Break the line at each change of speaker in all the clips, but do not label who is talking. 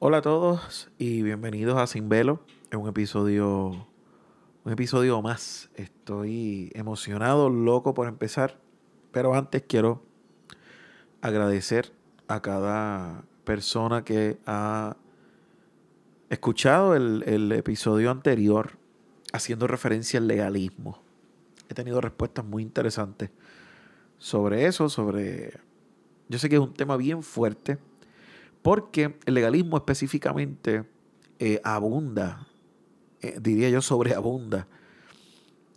Hola a todos y bienvenidos a Sin Velo, en un episodio, un episodio más. Estoy emocionado, loco por empezar, pero antes quiero agradecer a cada persona que ha escuchado el, el episodio anterior haciendo referencia al legalismo. He tenido respuestas muy interesantes sobre eso, sobre... Yo sé que es un tema bien fuerte porque el legalismo específicamente eh, abunda, eh, diría yo sobreabunda,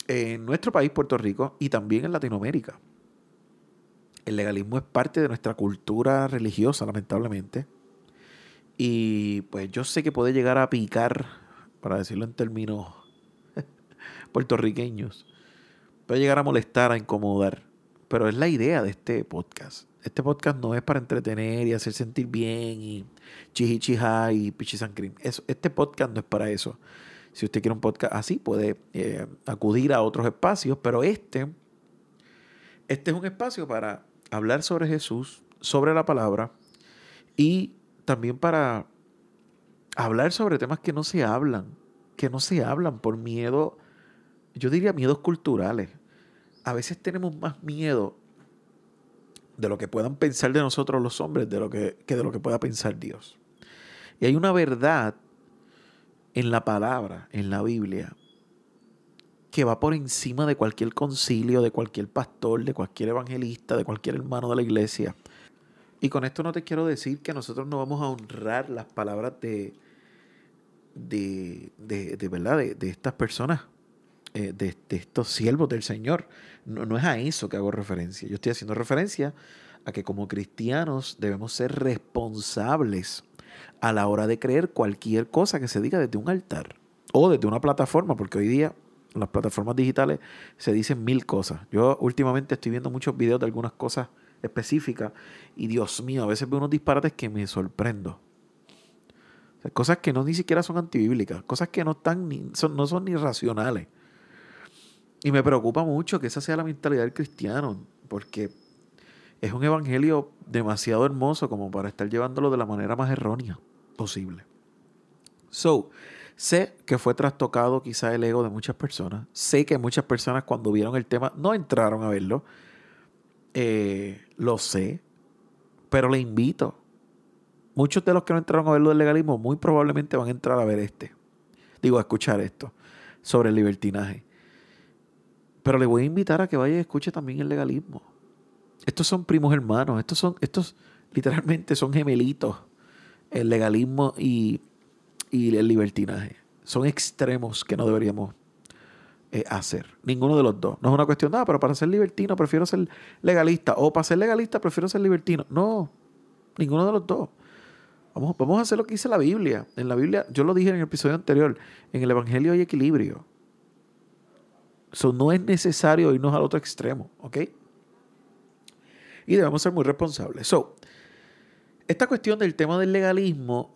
en nuestro país, Puerto Rico, y también en Latinoamérica. El legalismo es parte de nuestra cultura religiosa, lamentablemente. Y pues yo sé que puede llegar a picar, para decirlo en términos puertorriqueños, puede llegar a molestar, a incomodar. Pero es la idea de este podcast. Este podcast no es para entretener y hacer sentir bien y chihichija y pichisancrin. Este podcast no es para eso. Si usted quiere un podcast así, puede eh, acudir a otros espacios, pero este, este es un espacio para hablar sobre Jesús, sobre la palabra y también para hablar sobre temas que no se hablan, que no se hablan por miedo, yo diría miedos culturales. A veces tenemos más miedo de lo que puedan pensar de nosotros los hombres de lo que, de lo que pueda pensar Dios. Y hay una verdad en la palabra, en la Biblia, que va por encima de cualquier concilio, de cualquier pastor, de cualquier evangelista, de cualquier hermano de la iglesia. Y con esto no te quiero decir que nosotros no vamos a honrar las palabras de, de, de, verdad, de, estas personas, eh, de, estos siervos del Señor. No, no es a eso que hago referencia. Yo estoy haciendo referencia a que como cristianos debemos ser responsables a la hora de creer cualquier cosa que se diga desde un altar o desde una plataforma, porque hoy día en las plataformas digitales se dicen mil cosas. Yo últimamente estoy viendo muchos videos de algunas cosas específicas y Dios mío, a veces veo unos disparates que me sorprendo. cosas que no ni siquiera son antibíblicas, cosas que no, están ni, son, no son ni racionales. Y me preocupa mucho que esa sea la mentalidad del cristiano, porque es un evangelio demasiado hermoso como para estar llevándolo de la manera más errónea posible. So, sé que fue trastocado quizá el ego de muchas personas. Sé que muchas personas cuando vieron el tema no entraron a verlo. Eh, lo sé, pero le invito. Muchos de los que no entraron a verlo del legalismo muy probablemente van a entrar a ver este. Digo, a escuchar esto sobre el libertinaje. Pero le voy a invitar a que vaya y escuche también el legalismo. Estos son primos hermanos, estos son, estos literalmente son gemelitos. El legalismo y, el libertinaje. Son extremos que no deberíamos eh, hacer. Ninguno de los dos. No es una cuestión, nada, pero para ser libertino prefiero ser legalista. O para ser legalista prefiero ser libertino. No, ninguno de los dos. Vamos, vamos a hacer lo que dice la Biblia. En la Biblia, yo lo dije en el episodio anterior, en el Evangelio hay equilibrio. Eso no es necesario irnos al otro extremo, ¿ok? Y debemos ser muy responsables. So, esta cuestión del tema del legalismo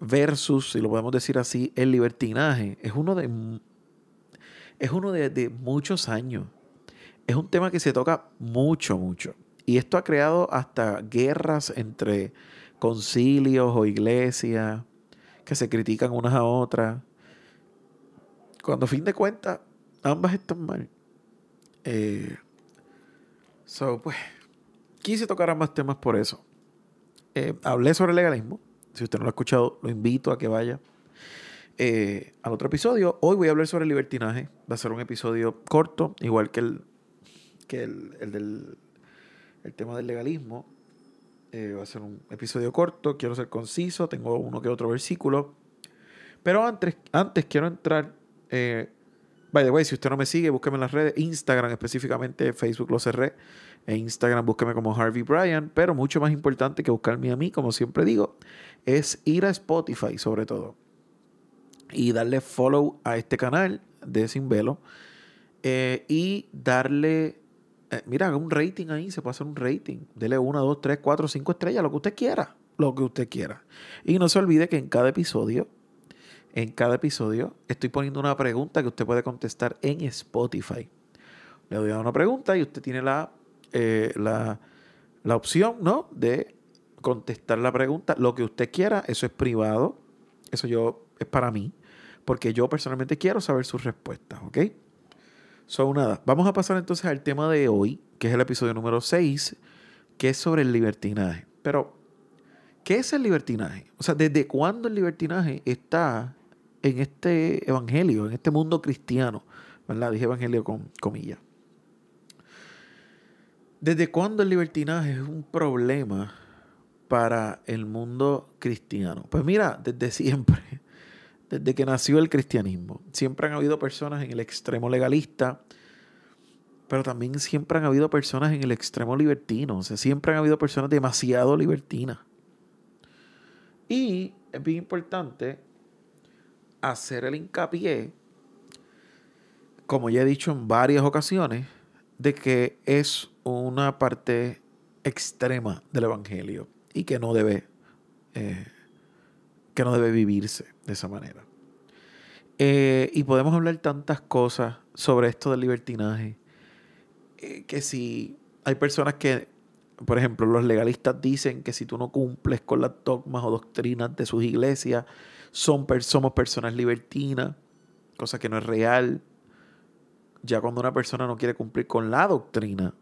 versus, si lo podemos decir así, el libertinaje, es uno de, es uno de, de muchos años. Es un tema que se toca mucho, mucho. Y esto ha creado hasta guerras entre concilios o iglesias que se critican unas a otras. Cuando a fin de cuentas ambas están mal. Eh, so, pues, quise tocar ambas temas por eso. Eh, hablé sobre el legalismo. Si usted no lo ha escuchado, lo invito a que vaya eh, al otro episodio. Hoy voy a hablar sobre el libertinaje. Va a ser un episodio corto, igual que el, que el, el del el tema del legalismo. va a ser un episodio corto. Quiero ser conciso. Tengo uno que otro versículo. Pero antes, antes quiero entrar By the way, si usted no me sigue, búsqueme en las redes. Instagram específicamente, Facebook lo cerré. En Instagram búsqueme como Harvey Bryan. Pero mucho más importante que buscarme a mí, como siempre digo, es ir a Spotify sobre todo. Y darle follow a este canal de Sin Velo. Eh, y darle... Eh, mira, un rating ahí, se puede hacer un rating. Dele una, dos, tres, cuatro, cinco estrellas, lo que usted quiera. Lo que usted quiera. Y no se olvide que en cada episodio en cada episodio estoy poniendo una pregunta que usted puede contestar en Spotify. Le doy a una pregunta y usted tiene la, eh, la, opción ¿no? de contestar la pregunta. Lo que usted quiera, eso es privado. Eso yo es para mí. Porque yo personalmente quiero saber sus respuestas, ¿ok? So, nada, vamos a pasar entonces al tema de hoy, que es el episodio número 6, que es sobre el libertinaje. Pero, ¿qué es el libertinaje? O sea, ¿desde cuándo el libertinaje está en este evangelio, en este mundo cristiano? ¿Verdad? Dije evangelio con comillas. ¿Desde cuándo el libertinaje es un problema para el mundo cristiano? Pues mira, desde siempre, desde que nació el cristianismo, siempre han habido personas en el extremo legalista, pero también siempre han habido personas en el extremo libertino, o sea, siempre han habido personas demasiado libertinas. Y es bien importante hacer el hincapié, como ya he dicho en varias ocasiones, de que es una parte extrema del Evangelio y que no debe, eh, que no debe vivirse de esa manera. Eh, y podemos hablar tantas cosas sobre esto del libertinaje, eh, que si hay personas que, por ejemplo, los legalistas dicen que si tú no cumples con las dogmas o doctrinas de sus iglesias, son, somos personas libertinas, cosa que no es real. Ya cuando una persona no quiere cumplir con la doctrina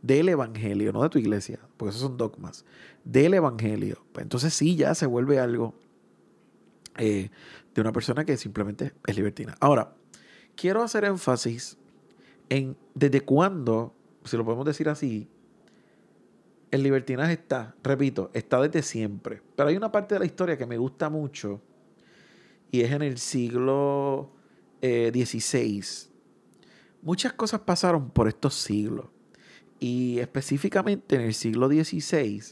del Evangelio, no de tu iglesia, porque esos son dogmas, del Evangelio, pues entonces sí ya se vuelve algo eh, de una persona que simplemente es libertina. Ahora, quiero hacer énfasis en desde cuándo, si lo podemos decir así, el libertinaje está, repito, está desde siempre. Pero hay una parte de la historia que me gusta mucho y es en el siglo XVI. Eh, Muchas cosas pasaron por estos siglos. Y específicamente en el siglo XVI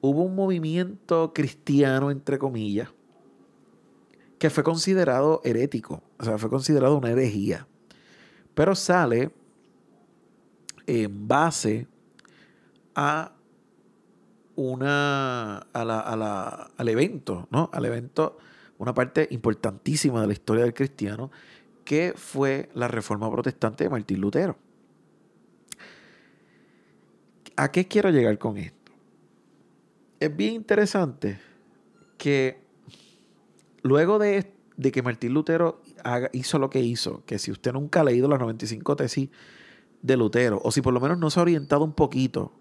hubo un movimiento cristiano, entre comillas, que fue considerado herético, o sea, fue considerado una herejía, pero sale en base a una al evento, ¿no? Al evento, una parte importantísima de la historia del cristiano, que fue la reforma protestante de Martín Lutero. ¿A qué quiero llegar con esto? Es bien interesante que luego de, que Martín Lutero hizo lo que hizo, que si usted nunca ha leído las 95 tesis de Lutero, o si por lo menos no se ha orientado un poquito,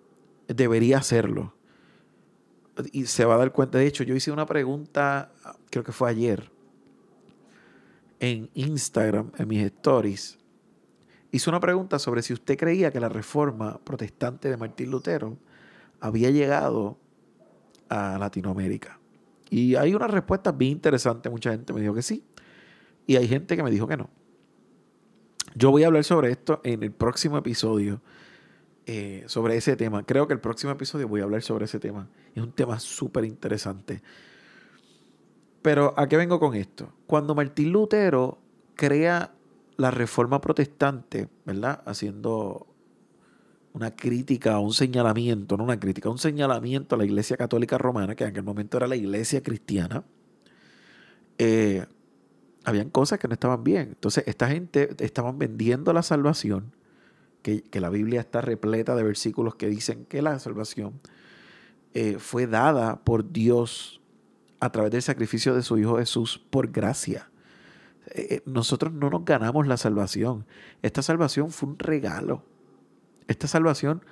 debería hacerlo. Y se va a dar cuenta. De hecho, yo hice una pregunta, creo que fue ayer, en Instagram, en mis stories, hizo una pregunta sobre si usted creía que la reforma protestante de Martín Lutero había llegado a Latinoamérica. Y hay una respuesta bien interesante. Mucha gente me dijo que sí. Y hay gente que me dijo que no. Yo voy a hablar sobre esto en el próximo episodio. Eh, sobre ese tema. Creo que el próximo episodio voy a hablar sobre ese tema. Es un tema súper interesante. Pero ¿a qué vengo con esto? Cuando Martín Lutero crea la reforma protestante, ¿verdad? Haciendo una crítica, un señalamiento, no una crítica, un señalamiento a la Iglesia Católica Romana, que en aquel momento era la Iglesia Cristiana, eh, habían cosas que no estaban bien. Entonces, esta gente estaban vendiendo la salvación, que, la Biblia está repleta de versículos que dicen que la salvación eh, fue dada por Dios a través del sacrificio de su Hijo Jesús por gracia. Eh, eh, nosotros no nos ganamos la salvación. Esta salvación fue un regalo. Esta salvación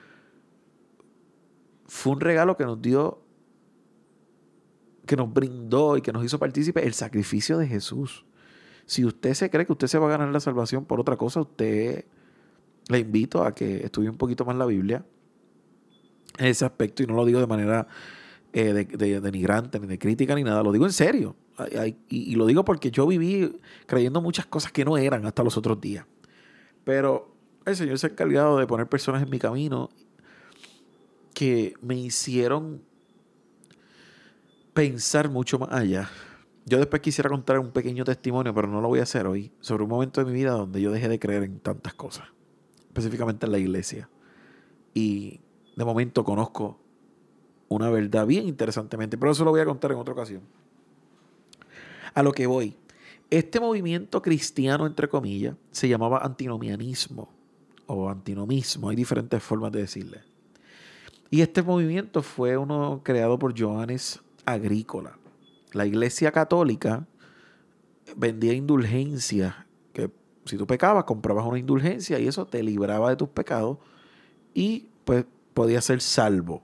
fue un regalo que nos dio, que nos brindó y que nos hizo partícipe el sacrificio de Jesús. Si usted se cree que usted se va a ganar la salvación por otra cosa, usted le invito a que estudie un poquito más la Biblia en ese aspecto y no lo digo de manera eh, de, denigrante, ni de crítica, ni nada. Lo digo en serio. y, lo digo porque yo viví creyendo muchas cosas que no eran hasta los otros días. Pero el Señor se ha encargado de poner personas en mi camino que me hicieron pensar mucho más allá. Yo después quisiera contar un pequeño testimonio, pero no lo voy a hacer hoy, sobre un momento de mi vida donde yo dejé de creer en tantas cosas, específicamente en la iglesia. Y de momento conozco una verdad bien interesantemente, pero eso lo voy a contar en otra ocasión. A lo que voy. Este movimiento cristiano, entre comillas, se llamaba antinomianismo o antinomismo, hay diferentes formas de decirle. Y este movimiento fue uno creado por Johannes Agrícola. La iglesia católica vendía indulgencias, si tú pecabas, comprabas una indulgencia y eso te libraba de tus pecados y pues podías ser salvo.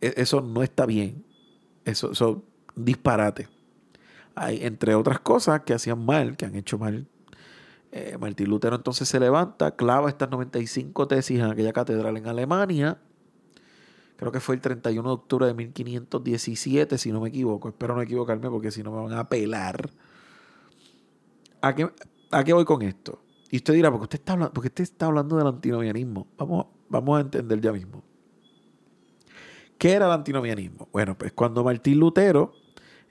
E-, eso no está bien. Eso, es disparate. Hay, entre otras cosas que hacían mal, que han hecho mal. Eh, Martín Lutero entonces se levanta, clava estas 95 tesis en aquella catedral en Alemania. Creo que fue el 31 de octubre de 1517, si no me equivoco. Espero no equivocarme porque si no me van a pelar. ¿A qué, ¿A qué voy con esto? Y usted dirá, ¿por qué usted está hablando, porque usted está hablando del antinomianismo? Vamos, vamos a entender ya mismo. ¿Qué era el antinomianismo? Bueno, pues cuando Martín Lutero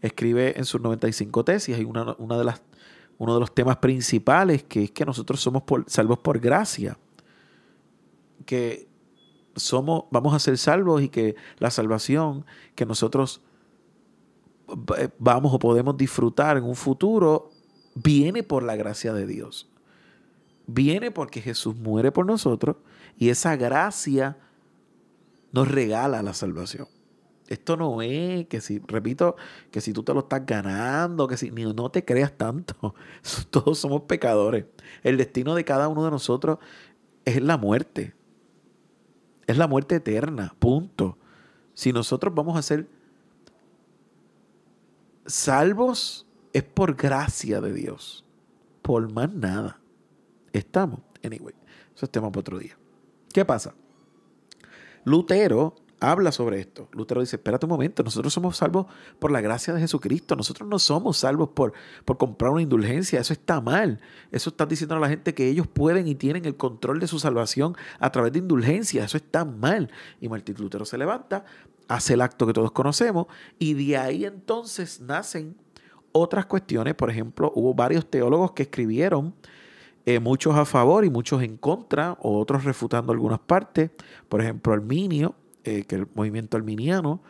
escribe en sus 95 tesis, hay una, una de las, uno de los temas principales que es que nosotros somos salvos por gracia. Que somos, vamos a ser salvos y que la salvación que nosotros vamos o podemos disfrutar en un futuro viene por la gracia de Dios. Viene porque Jesús muere por nosotros y esa gracia nos regala la salvación. Esto no es que si, repito, que si tú te lo estás ganando, que si no te creas tanto. Todos somos pecadores. El destino de cada uno de nosotros es la muerte. Es la muerte eterna, punto. Si nosotros vamos a ser salvos es por gracia de Dios. Por más nada. Estamos. Anyway, eso es tema para otro día. ¿Qué pasa? Lutero habla sobre esto. Lutero dice, espérate un momento, nosotros somos salvos por la gracia de Jesucristo, nosotros no somos salvos por, por comprar una indulgencia, eso está mal. Eso está diciendo a la gente que ellos pueden y tienen el control de su salvación a través de indulgencia, eso está mal. Y Martín Lutero se levanta, hace el acto que todos conocemos y de ahí entonces nacen otras cuestiones. Por ejemplo, hubo varios teólogos que escribieron, eh, muchos a favor y muchos en contra, o otros refutando algunas partes. Por ejemplo, Arminio, eh, que el movimiento arminiano,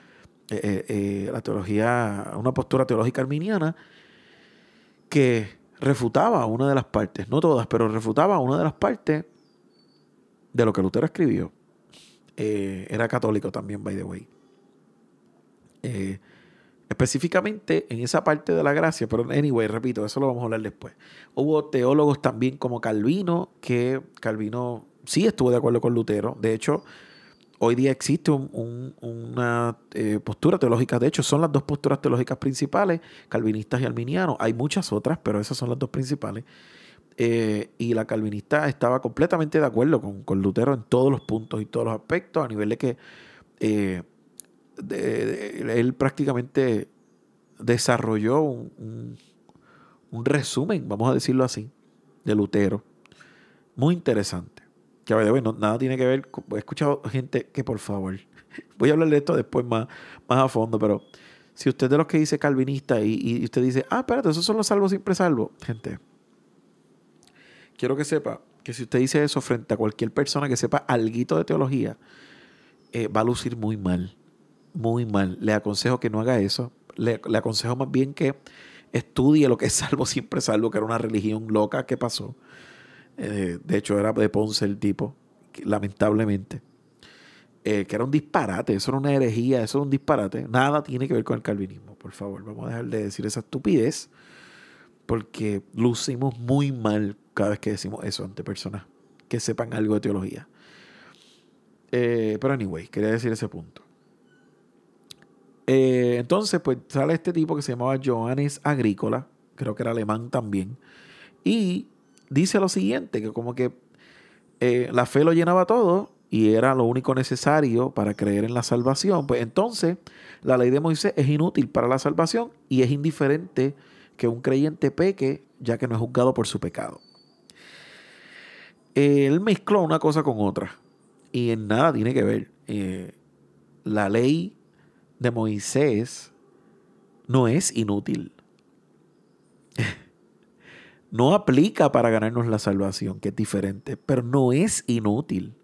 eh, la teología, una postura teológica arminiana, que refutaba una de las partes, no todas, pero refutaba una de las partes de lo que Lutero escribió. era católico también, by the way específicamente en esa parte de la gracia, pero anyway, repito, eso lo vamos a hablar después. Hubo teólogos también como Calvino, que Calvino sí estuvo de acuerdo con Lutero, de hecho, hoy día existe una eh, postura teológica, de hecho son las dos posturas teológicas principales, calvinistas y arminianos, hay muchas otras, pero esas son las dos principales. Eh, y la calvinista estaba completamente de acuerdo con, Lutero en todos los puntos y todos los aspectos, a nivel de que eh, él prácticamente desarrolló un, resumen, vamos a decirlo así, de Lutero. Muy interesante. Que a ver, nada tiene que ver. he escuchado gente que, por favor, voy a hablar de esto después más, más a fondo, pero si usted es de los que dice calvinista y, usted dice, ah, espérate, esos son los salvos siempre salvos, gente, quiero que sepa que si usted dice eso frente a cualquier persona que sepa algo de teología, eh, va a lucir muy mal muy mal. Le aconsejo que no haga eso. Le, aconsejo más bien que estudie lo que es salvo siempre salvo, que era una religión loca que pasó. Eh, de hecho, era de Ponce el tipo, lamentablemente. Eh, que era un disparate, eso era una herejía, eso era un disparate. Nada tiene que ver con el calvinismo, por favor. Vamos a dejar de decir esa estupidez, porque lucimos muy mal cada vez que decimos eso ante personas que sepan algo de teología. Eh, pero anyway, quería decir ese punto. Eh, entonces, pues sale este tipo que se llamaba Johannes Agrícola, creo que era alemán también, y dice lo siguiente, que como que eh, la fe lo llenaba todo y era lo único necesario para creer en la salvación, pues entonces la ley de Moisés es inútil para la salvación y es indiferente que un creyente peque ya que no es juzgado por su pecado. Él mezcló una cosa con otra y en nada tiene que ver. Eh, la ley de Moisés no es inútil. no aplica para ganarnos la salvación, que es diferente, pero no es inútil.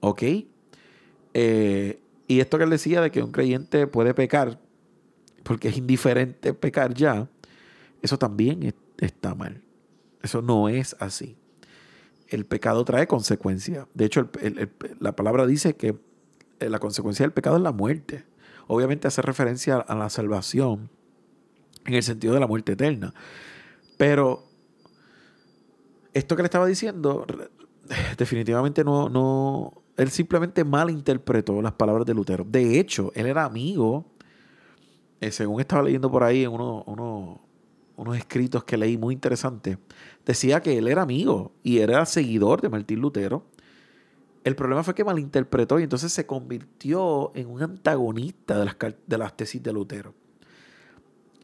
¿Ok? Eh, y esto que él decía de que un creyente puede pecar porque es indiferente pecar ya, eso también está mal. Eso no es así. el pecado trae consecuencia. De hecho, la palabra dice que la consecuencia del pecado es la muerte. Obviamente hace referencia a la salvación en el sentido de la muerte eterna. Pero esto que le estaba diciendo, definitivamente no, no, él simplemente malinterpretó las palabras de Lutero. De hecho, él era amigo, eh, según estaba leyendo por ahí en uno, unos escritos que leí muy interesantes, decía que él era amigo y era seguidor de Martín Lutero. El problema fue que malinterpretó y entonces se convirtió en un antagonista de las, de las tesis de Lutero.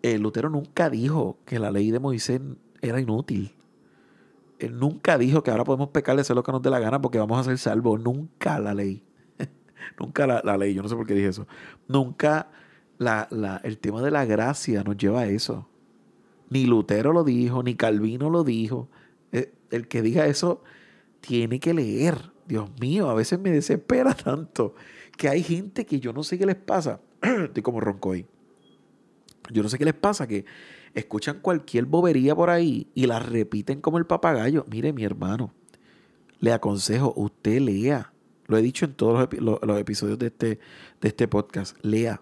Eh, Lutero nunca dijo que la ley de Moisés era inútil. Él nunca dijo que ahora podemos pecar de hacer lo que nos dé la gana porque vamos a ser salvos. Nunca la ley. nunca la, ley. Yo no sé por qué dije eso. Nunca el tema de la gracia nos lleva a eso. Ni Lutero lo dijo, ni Calvino lo dijo. Eh, el que diga eso tiene que leer. Dios mío, a veces me desespera tanto que hay gente que yo no sé qué les pasa. Estoy como ronco ahí. Yo no sé qué les pasa, que escuchan cualquier bobería por ahí y la repiten como el papagayo. Mire, mi hermano, le aconsejo, usted lea. Lo he dicho en todos los, episodios de este, de este podcast. Lea.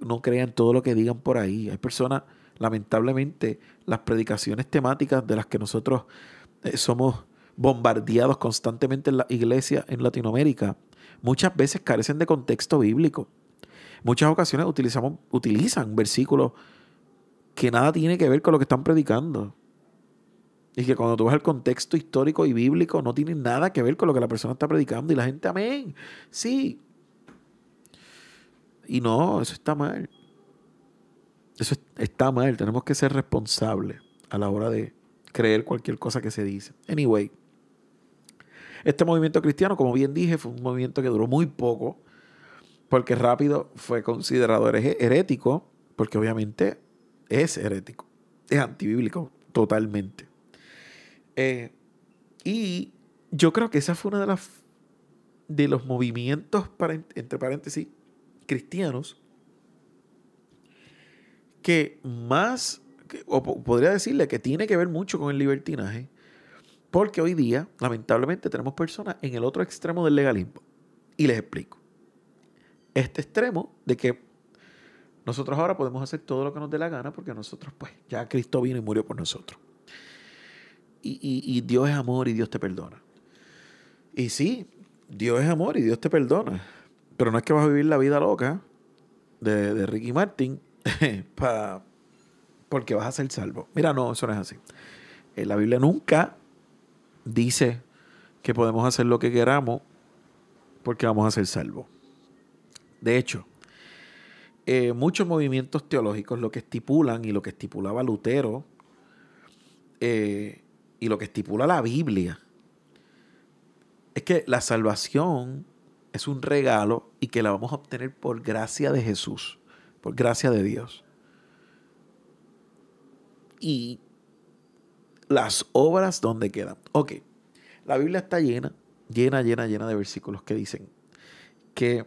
No crean todo lo que digan por ahí. Hay personas, lamentablemente, las predicaciones temáticas de las que nosotros eh, somos bombardeados constantemente en la iglesia en Latinoamérica, muchas veces carecen de contexto bíblico. Muchas ocasiones utilizamos, utilizan versículos que nada tiene que ver con lo que están predicando. Y que cuando tú vas al contexto histórico y bíblico, no tiene nada que ver con lo que la persona está predicando. Y la gente, amén, sí. Y no, eso está mal. Eso está mal. Tenemos que ser responsables a la hora de creer cualquier cosa que se dice. Anyway, este movimiento cristiano, como bien dije, fue un movimiento que duró muy poco, porque rápido fue considerado herético, porque obviamente es herético, es antibíblico totalmente. Eh, y yo creo que esa fue una de las de los movimientos, para, entre paréntesis, cristianos, que más, o podría decirle que tiene que ver mucho con el libertinaje, porque hoy día, lamentablemente, tenemos personas en el otro extremo del legalismo. Y les explico. Este extremo de que nosotros ahora podemos hacer todo lo que nos dé la gana porque nosotros, pues, ya Cristo vino y murió por nosotros. Y, Dios es amor y Dios te perdona. Y sí, Dios es amor y Dios te perdona. Pero no es que vas a vivir la vida loca de, Ricky Martin para porque vas a ser salvo. Mira, no, eso no es así. En la Biblia nunca dice que podemos hacer lo que queramos porque vamos a ser salvos. De hecho, eh, muchos movimientos teológicos lo que estipulan y lo que estipulaba Lutero eh, y lo que estipula la Biblia es que la salvación es un regalo y que la vamos a obtener por gracia de Jesús, por gracia de Dios. Y las obras, ¿dónde quedan? Ok, la Biblia está llena, llena, llena, llena de versículos que dicen que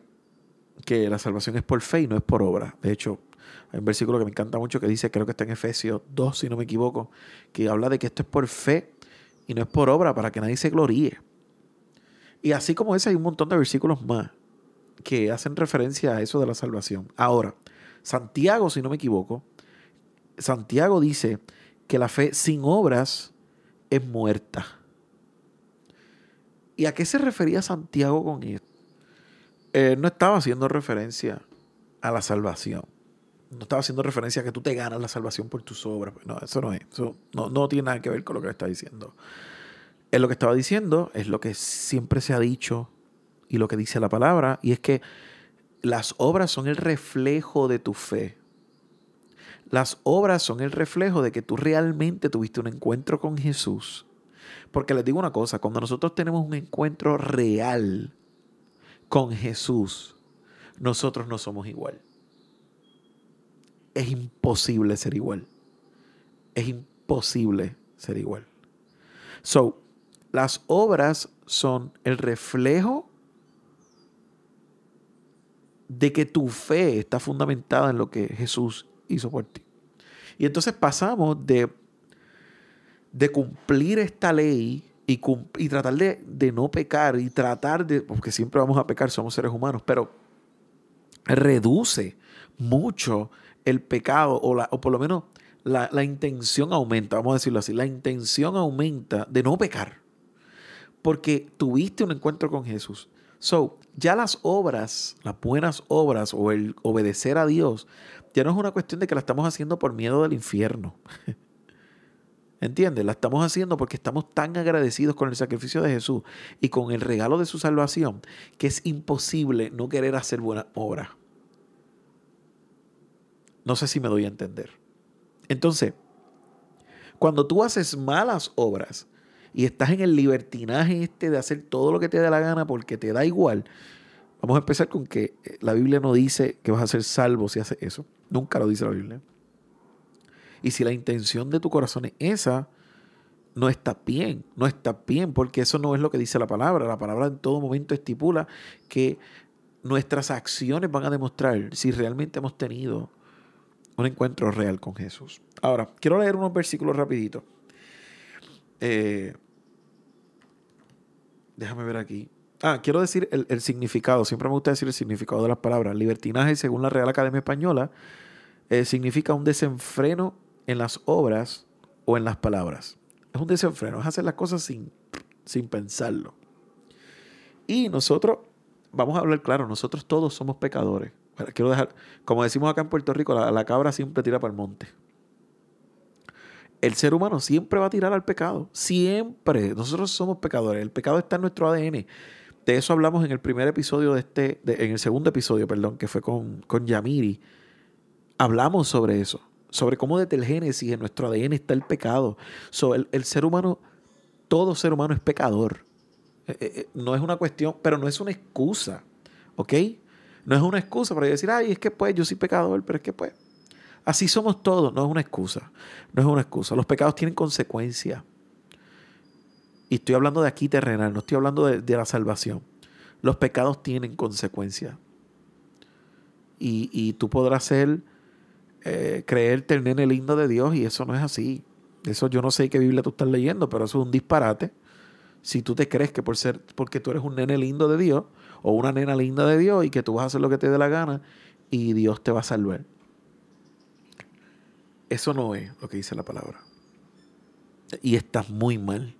que la salvación es por fe y no es por obra. De hecho, hay un versículo que me encanta mucho que dice, creo que está en Efesios 2, si no me equivoco, que habla de que esto es por fe y no es por obra, para que nadie se gloríe. Y así como ese hay un montón de versículos más que hacen referencia a eso de la salvación. Ahora, Santiago, si no me equivoco, Santiago dice que la fe sin obras es muerta. ¿Y a qué se refería Santiago con esto? Eh, no estaba haciendo referencia a la salvación. No estaba haciendo referencia a que tú te ganas la salvación por tus obras. No, eso no es. Eso no, no tiene nada que ver con lo que está diciendo. Es lo que estaba diciendo, es lo que siempre se ha dicho y lo que dice la palabra, y es que las obras son el reflejo de tu fe. Las obras son el reflejo de que tú realmente tuviste un encuentro con Jesús. Porque les digo una cosa, cuando nosotros tenemos un encuentro real con Jesús, nosotros no somos igual. Es imposible ser igual. Es imposible ser igual. So, las obras son el reflejo de que tu fe está fundamentada en lo que Jesús hizo por ti. Y entonces pasamos de, de cumplir esta ley y, y tratar de, de, no pecar y tratar de, porque siempre vamos a pecar, somos seres humanos, pero reduce mucho el pecado o, la, o por lo menos la, la intención aumenta, vamos a decirlo así, la intención aumenta de no pecar porque tuviste un encuentro con Jesús. So, ya las obras, las buenas obras o el obedecer a Dios, ya no es una cuestión de que la estamos haciendo por miedo del infierno. ¿Entiendes? La estamos haciendo porque estamos tan agradecidos con el sacrificio de Jesús y con el regalo de su salvación que es imposible no querer hacer buenas obras. No sé si me doy a entender. Entonces, cuando tú haces malas obras y estás en el libertinaje este de hacer todo lo que te dé la gana porque te da igual, vamos a empezar con que eh, la Biblia no dice que vas a ser salvo si haces eso. Nunca lo dice la Biblia. Y si la intención de tu corazón es esa, no está bien, no está bien, porque eso no es lo que dice la palabra. La palabra en todo momento estipula que nuestras acciones van a demostrar si realmente hemos tenido un encuentro real con Jesús. Ahora, quiero leer unos versículos rapidito. Eh, déjame ver aquí. Ah, quiero decir el, significado. Siempre me gusta decir el significado de las palabras. Libertinaje, según la Real Academia Española, eh, significa un desenfreno en las obras o en las palabras. Es un desenfreno, es hacer las cosas sin, sin pensarlo. Y nosotros, vamos a hablar claro, nosotros todos somos pecadores. quiero dejar, como decimos acá en Puerto Rico, la cabra siempre tira para el monte. El ser humano siempre va a tirar al pecado. Siempre. Nosotros somos pecadores. El pecado está en nuestro ADN. De eso hablamos en el primer episodio de este, en el segundo episodio, perdón, que fue con, con Yamiri. Hablamos sobre eso sobre cómo desde el Génesis en nuestro ADN está el pecado. el, ser humano, todo ser humano es pecador. Eh, eh, eh, no es una cuestión, pero no es una excusa, ¿ok? No es una excusa para decir, ay, es que pues yo soy pecador, pero es que pues, así somos todos, no es una excusa, no es una excusa. Los pecados tienen consecuencias. Y estoy hablando de aquí terrenal, no estoy hablando de, la salvación. Los pecados tienen consecuencias. Y, y tú podrás ser eh, creerte el nene lindo de Dios y eso no es así. Eso yo no sé qué Biblia tú estás leyendo, pero eso es un disparate. Si tú te crees que por ser, porque tú eres un nene lindo de Dios o una nena linda de Dios y que tú vas a hacer lo que te dé la gana y Dios te va a salvar. Eso no es lo que dice la palabra. Y estás muy mal.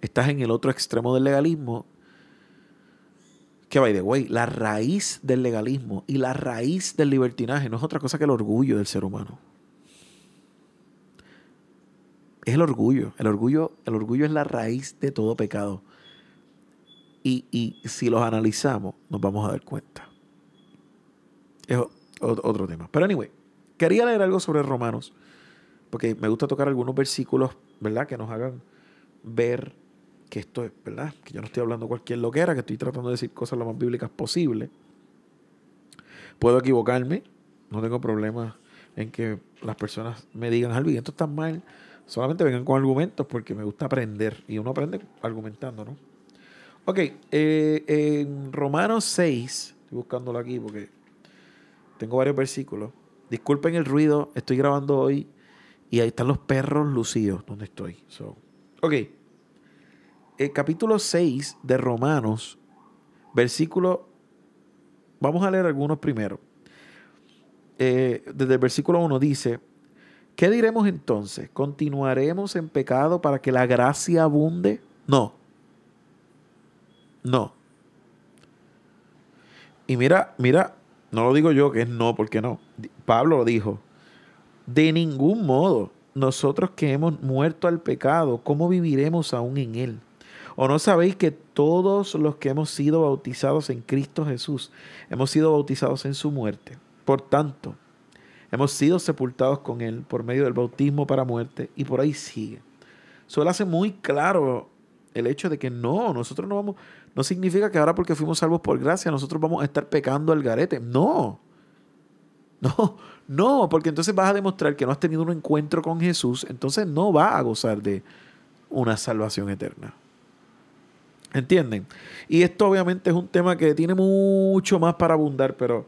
Estás en el otro extremo del legalismo que, by the way, la raíz del legalismo y la raíz del libertinaje no es otra cosa que el orgullo del ser humano. Es el orgullo. El orgullo, el orgullo es la raíz de todo pecado. Y, y si los analizamos, nos vamos a dar cuenta. Es otro tema. Pero anyway, quería leer algo sobre Romanos, porque me gusta tocar algunos versículos, ¿verdad? Que nos hagan ver que esto es, ¿verdad? Que yo no estoy hablando cualquier loquera, que estoy tratando de decir cosas lo más bíblicas posible. Puedo equivocarme, no tengo problema en que las personas me digan, Alvin, esto está mal. Solamente vengan con argumentos porque me gusta aprender y uno aprende argumentando, ¿no? Ok, eh, en Romanos 6, estoy buscándolo aquí porque tengo varios versículos. Disculpen el ruido, estoy grabando hoy y ahí están los perros lucidos donde estoy. So, ok, el capítulo 6 de Romanos, versículo, vamos a leer algunos primero. Eh, desde el versículo 1 dice, ¿qué diremos entonces? ¿Continuaremos en pecado para que la gracia abunde? No. No. Y mira, mira, no lo digo yo que es no, porque no. Pablo lo dijo. De ningún modo, nosotros que hemos muerto al pecado, ¿cómo viviremos aún en él? ¿O no sabéis que todos los que hemos sido bautizados en Cristo Jesús hemos sido bautizados en su muerte? Por tanto, hemos sido sepultados con Él por medio del bautismo para muerte y por ahí sigue. Eso hace muy claro el hecho de que no, nosotros no vamos, no significa que ahora porque fuimos salvos por gracia nosotros vamos a estar pecando al garete. No, no, no, porque entonces vas a demostrar que no has tenido un encuentro con Jesús, entonces no vas a gozar de una salvación eterna. ¿Entienden? Y esto obviamente es un tema que tiene mucho más para abundar, pero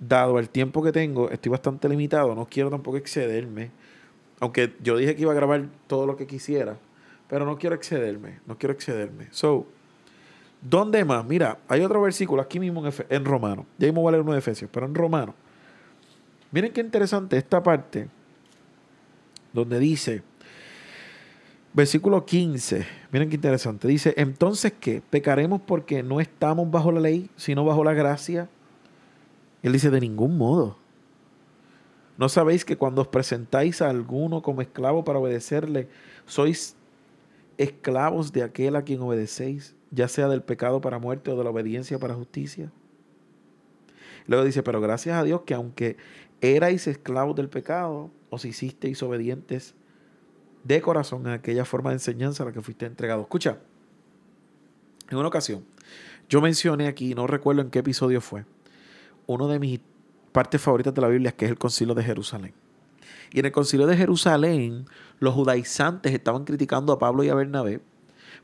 dado el tiempo que tengo, estoy bastante limitado, no quiero tampoco excederme. Aunque yo dije que iba a grabar todo lo que quisiera, Pero no quiero excederme, no quiero excederme. So, ¿dónde más? Mira, hay otro versículo aquí mismo en, Romano. Ya mismo voy a leer uno de Efesios, pero en Romano. Miren qué interesante esta parte donde dice, versículo 15, miren qué interesante, dice, entonces qué, pecaremos porque no estamos bajo la ley, sino bajo la gracia. él dice, de ningún modo. ¿No sabéis que cuando os presentáis a alguno como esclavo para obedecerle, sois esclavos de aquel a quien obedecéis, ya sea del pecado para muerte o de la obediencia para justicia? Luego dice, pero gracias a Dios que aunque erais esclavos del pecado, os hicisteis obedientes de corazón en aquella forma de enseñanza a la que fuiste entregado. Escucha, en una ocasión, yo mencioné aquí, no recuerdo en qué episodio fue, uno de mis partes favoritas de la Biblia, que es el concilio de Jerusalén. Y en el concilio de Jerusalén, los judaizantes estaban criticando a Pablo y a Bernabé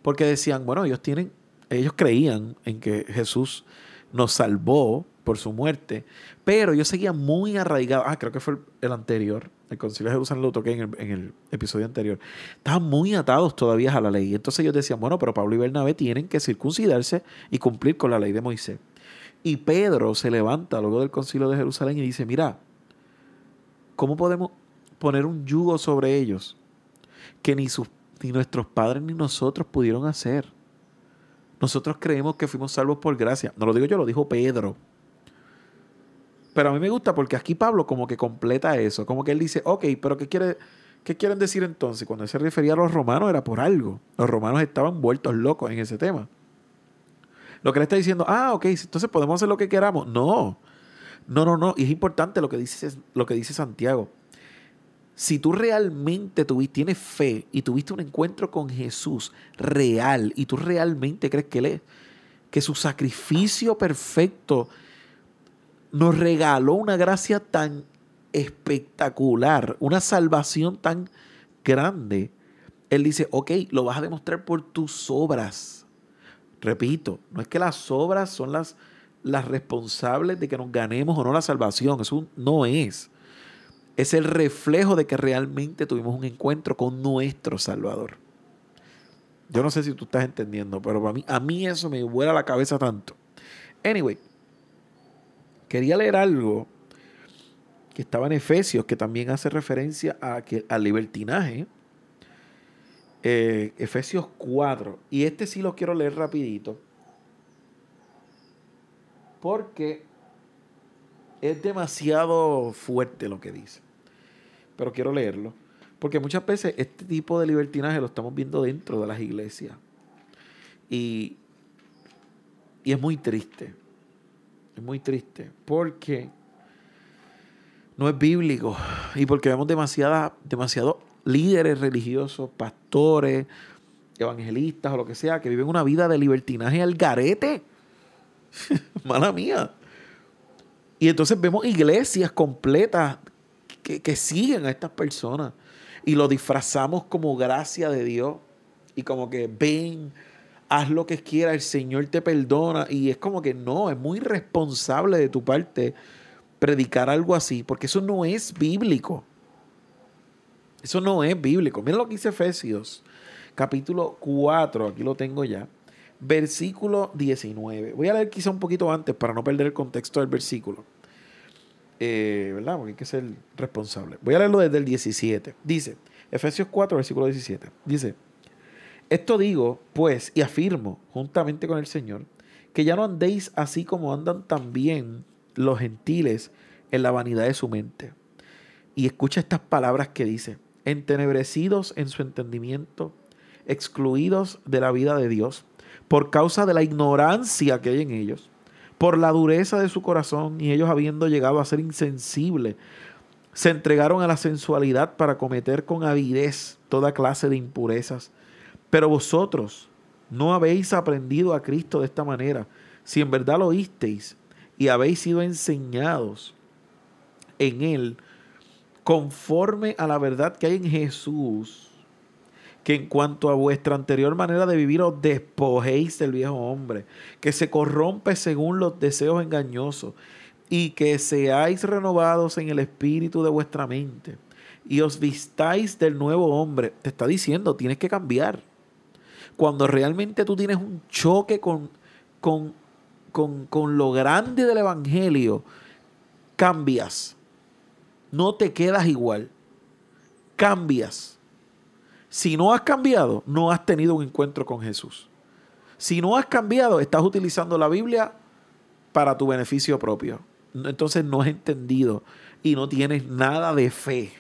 porque decían, bueno, ellos tienen, ellos creían en que Jesús nos salvó por su muerte, pero yo seguía muy arraigado. Ah, creo que fue el, anterior. El concilio de Jerusalén lo toqué en el, en el, episodio anterior. Estaban muy atados todavía a la ley. Entonces ellos decían, bueno, pero Pablo y Bernabé tienen que circuncidarse y cumplir con la ley de Moisés. Y Pedro se levanta luego del concilio de Jerusalén y dice, mira, ¿cómo podemos poner un yugo sobre ellos que ni, sus, ni nuestros padres ni nosotros pudieron hacer? Nosotros creemos que fuimos salvos por gracia. No lo digo yo, lo dijo Pedro. Pero a mí me gusta porque aquí Pablo como que completa eso, como que él dice, ok, pero ¿qué, quiere, qué quieren decir entonces? Cuando él se refería a los romanos era por algo. Los romanos estaban vueltos locos en ese tema. Lo que le está diciendo, ah, ok, entonces podemos hacer lo que queramos. No, no, no, no. Y es importante lo que dice, lo que dice Santiago. Si tú realmente tuviste, tienes fe y tuviste un encuentro con Jesús real y tú realmente crees que Él es, que su sacrificio perfecto nos regaló una gracia tan espectacular, una salvación tan grande. Él dice, ok, lo vas a demostrar por tus obras. Repito, no es que las obras son las, las responsables de que nos ganemos o no la salvación, eso no es. Es el reflejo de que realmente tuvimos un encuentro con nuestro Salvador. Yo no sé si tú estás entendiendo, pero para mí, a mí eso me vuela la cabeza tanto. Anyway, Quería leer algo que estaba en Efesios, que también hace referencia a que, al libertinaje. Eh, Efesios 4. Y este sí lo quiero leer rapidito. Porque es demasiado fuerte lo que dice. Pero quiero leerlo. Porque muchas veces este tipo de libertinaje lo estamos viendo dentro de las iglesias. Y, y es muy triste. Es muy triste porque no es bíblico y porque vemos demasiados líderes religiosos, pastores, evangelistas o lo que sea, que viven una vida de libertinaje al garete. Mala mía. Y entonces vemos iglesias completas que, que, siguen a estas personas y lo disfrazamos como gracia de Dios y como que ven haz lo que quiera, el Señor te perdona. Y es como que no, es muy responsable de tu parte predicar algo así, porque eso no es bíblico. Eso no es bíblico. Mira lo que dice Efesios, capítulo 4, aquí lo tengo ya, versículo 19. Voy a leer quizá un poquito antes para no perder el contexto del versículo. Eh, ¿Verdad? Porque hay que ser responsable. Voy a leerlo desde el 17. Dice, Efesios 4, versículo 17. Dice, esto digo, pues, y afirmo, juntamente con el Señor, que ya no andéis así como andan también los gentiles en la vanidad de su mente. Y escucha estas palabras que dice, entenebrecidos en su entendimiento, excluidos de la vida de Dios, por causa de la ignorancia que hay en ellos, por la dureza de su corazón y ellos habiendo llegado a ser insensibles, se entregaron a la sensualidad para cometer con avidez toda clase de impurezas pero vosotros no habéis aprendido a Cristo de esta manera. Si en verdad lo oísteis y habéis sido enseñados en Él, conforme a la verdad que hay en Jesús, que en cuanto a vuestra anterior manera de vivir os despojéis del viejo hombre, que se corrompe según los deseos engañosos, y que seáis renovados en el espíritu de vuestra mente, y os vistáis del nuevo hombre. Te está diciendo, tienes que cambiar Cuando realmente tú tienes un choque con, con, con, con lo grande del Evangelio, cambias. No te quedas igual. Cambias. Si no has cambiado, no has tenido un encuentro con Jesús. Si no has cambiado, estás utilizando la Biblia para tu beneficio propio. Entonces no has entendido y no tienes nada de fe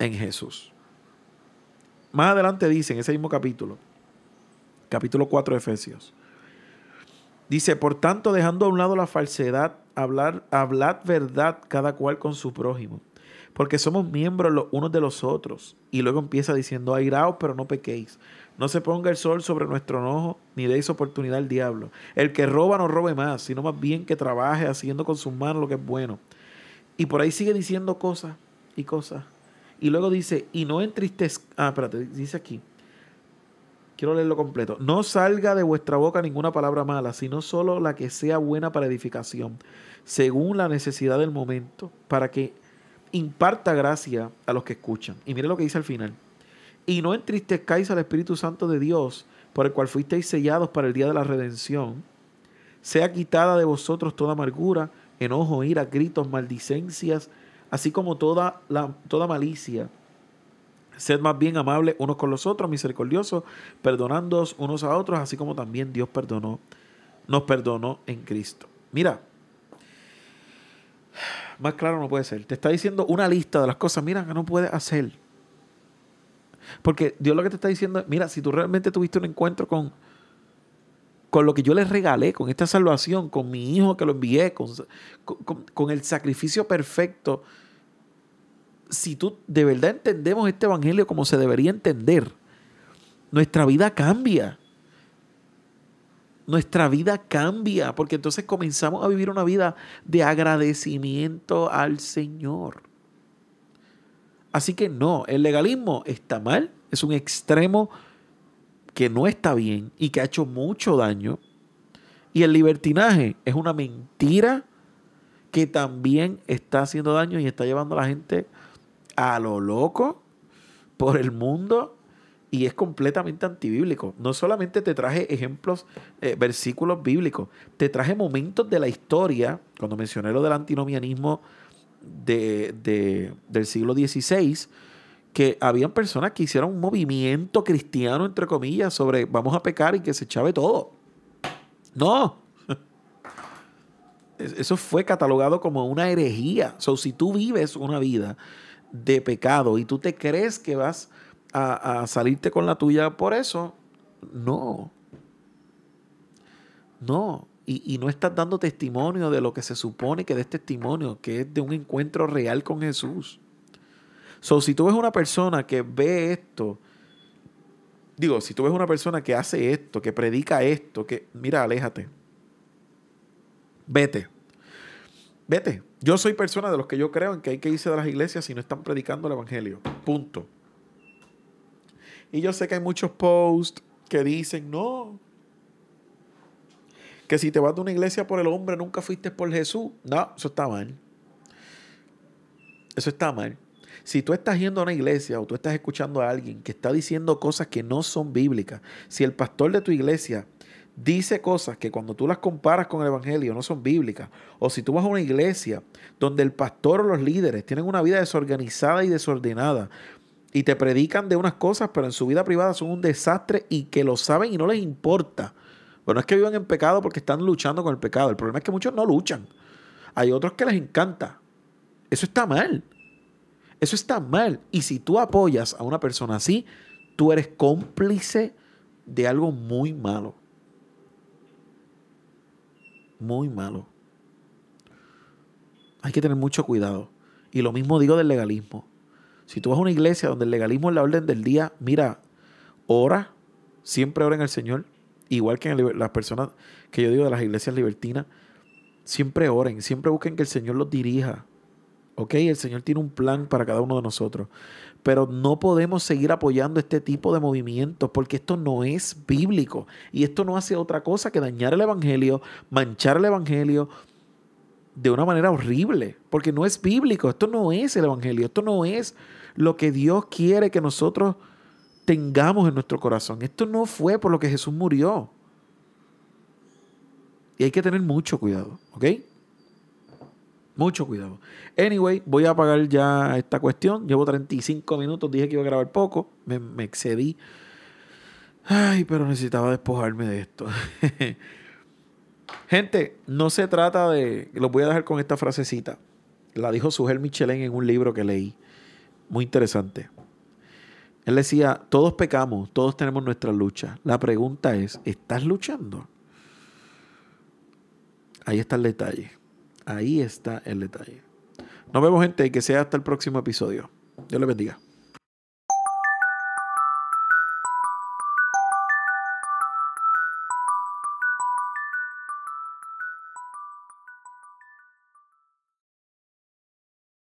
en Jesús. Más adelante dice en ese mismo capítulo, capítulo 4 de Efesios, dice, por tanto, dejando a un lado la falsedad, hablar, hablad verdad cada cual con su prójimo, porque somos miembros los unos de los otros. Y luego empieza diciendo, airaos, pero no pequéis. No se ponga el sol sobre nuestro enojo, ni deis oportunidad al diablo. El que roba no robe más, sino más bien que trabaje haciendo con sus manos lo que es bueno. Y por ahí sigue diciendo cosas y cosas. Y luego dice, y no entristezca. Ah, espérate, dice aquí. Quiero leerlo completo. No salga de vuestra boca ninguna palabra mala, sino solo la que sea buena para edificación, según la necesidad del momento, para que imparta gracia a los que escuchan. Y mire lo que dice al final. Y no entristezcáis al Espíritu Santo de Dios, por el cual fuisteis sellados para el día de la redención. Sea quitada de vosotros toda amargura, enojo, ira, gritos, maldicencias, así como toda, la, toda malicia. Sed más bien amables unos con los otros, misericordiosos, perdonándoos unos a otros, así como también Dios perdonó, nos perdonó en Cristo. Mira, más claro no puede ser. Te está diciendo una lista de las cosas, mira, que no puedes hacer. Porque Dios lo que te está diciendo es, mira, si tú realmente tuviste un encuentro con, con lo que yo les regalé, con esta salvación, con mi hijo que lo envié, con, con, el sacrificio perfecto, si tú de verdad entendemos este evangelio como se debería entender, nuestra vida cambia. Nuestra vida cambia porque entonces comenzamos a vivir una vida de agradecimiento al Señor. Así que no, el legalismo está mal, es un extremo que no está bien y que ha hecho mucho daño. Y el libertinaje es una mentira que también está haciendo daño y está llevando a la gente a lo loco por el mundo y es completamente antibíblico. No solamente te traje ejemplos, eh, versículos bíblicos, te traje momentos de la historia, cuando mencioné lo del antinomianismo de, del siglo XVI, que habían personas que hicieron un movimiento cristiano, entre comillas, sobre vamos a pecar y que se chave todo. No. Eso fue catalogado como una herejía. So, si tú vives una vida de pecado y tú te crees que vas a, a salirte con la tuya por eso, no. No y, no estás dando testimonio de lo que se supone que des testimonio, que es de un encuentro real con Jesús. So, si tú ves una persona que ve esto, digo, si tú ves una persona que hace esto, que predica esto, que, mira, aléjate. Vete. Vete. Yo soy persona de los que yo creo en que hay que irse de las iglesias si no están predicando el evangelio. Punto. Y yo sé que hay muchos posts que dicen, no, que si te vas de una iglesia por el hombre, nunca fuiste por Jesús. No, eso está mal. Eso está mal. Si tú estás yendo a una iglesia o tú estás escuchando a alguien que está diciendo cosas que no son bíblicas, si el pastor de tu iglesia dice cosas que cuando tú las comparas con el Evangelio no son bíblicas, o si tú vas a una iglesia donde el pastor o los líderes tienen una vida desorganizada y desordenada y te predican de unas cosas, pero en su vida privada son un desastre y que lo saben y no les importa, pero no es que vivan en pecado porque están luchando con el pecado. El problema es que muchos no luchan. Hay otros que les encanta. Eso está mal. Eso está mal. Y si tú apoyas a una persona así, tú eres cómplice de algo muy malo. Muy malo. Hay que tener mucho cuidado. Y lo mismo digo del legalismo. Si tú vas a una iglesia donde el legalismo es la orden del día, mira, ora, siempre ora en el Señor igual que las personas que yo digo de las iglesias libertinas, siempre oren, siempre busquen que el Señor los dirija. ¿Ok? El Señor tiene un plan para cada uno de nosotros. Pero no podemos seguir apoyando este tipo de movimientos porque esto no es bíblico. Y esto no hace otra cosa que dañar el Evangelio, manchar el Evangelio de una manera horrible. Porque no es bíblico. Esto no es el Evangelio. Esto no es lo que Dios quiere que nosotros tengamos en nuestro corazón. Esto no fue por lo que Jesús murió. Y hay que tener mucho cuidado, ¿ok? Mucho cuidado. Anyway, voy a apagar ya esta cuestión. Llevo 35 minutos, dije que iba a grabar poco, me, excedí. Ay, pero necesitaba despojarme de esto. Gente, no se trata de. Lo voy a dejar con esta frasecita. La dijo Sugel Michelin en un libro que leí. Muy interesante. Él decía: Todos pecamos, todos tenemos nuestra lucha. La pregunta es: ¿estás luchando? Ahí está el detalle. Ahí está el detalle. Nos vemos, gente, y que sea hasta el próximo episodio. Dios les bendiga.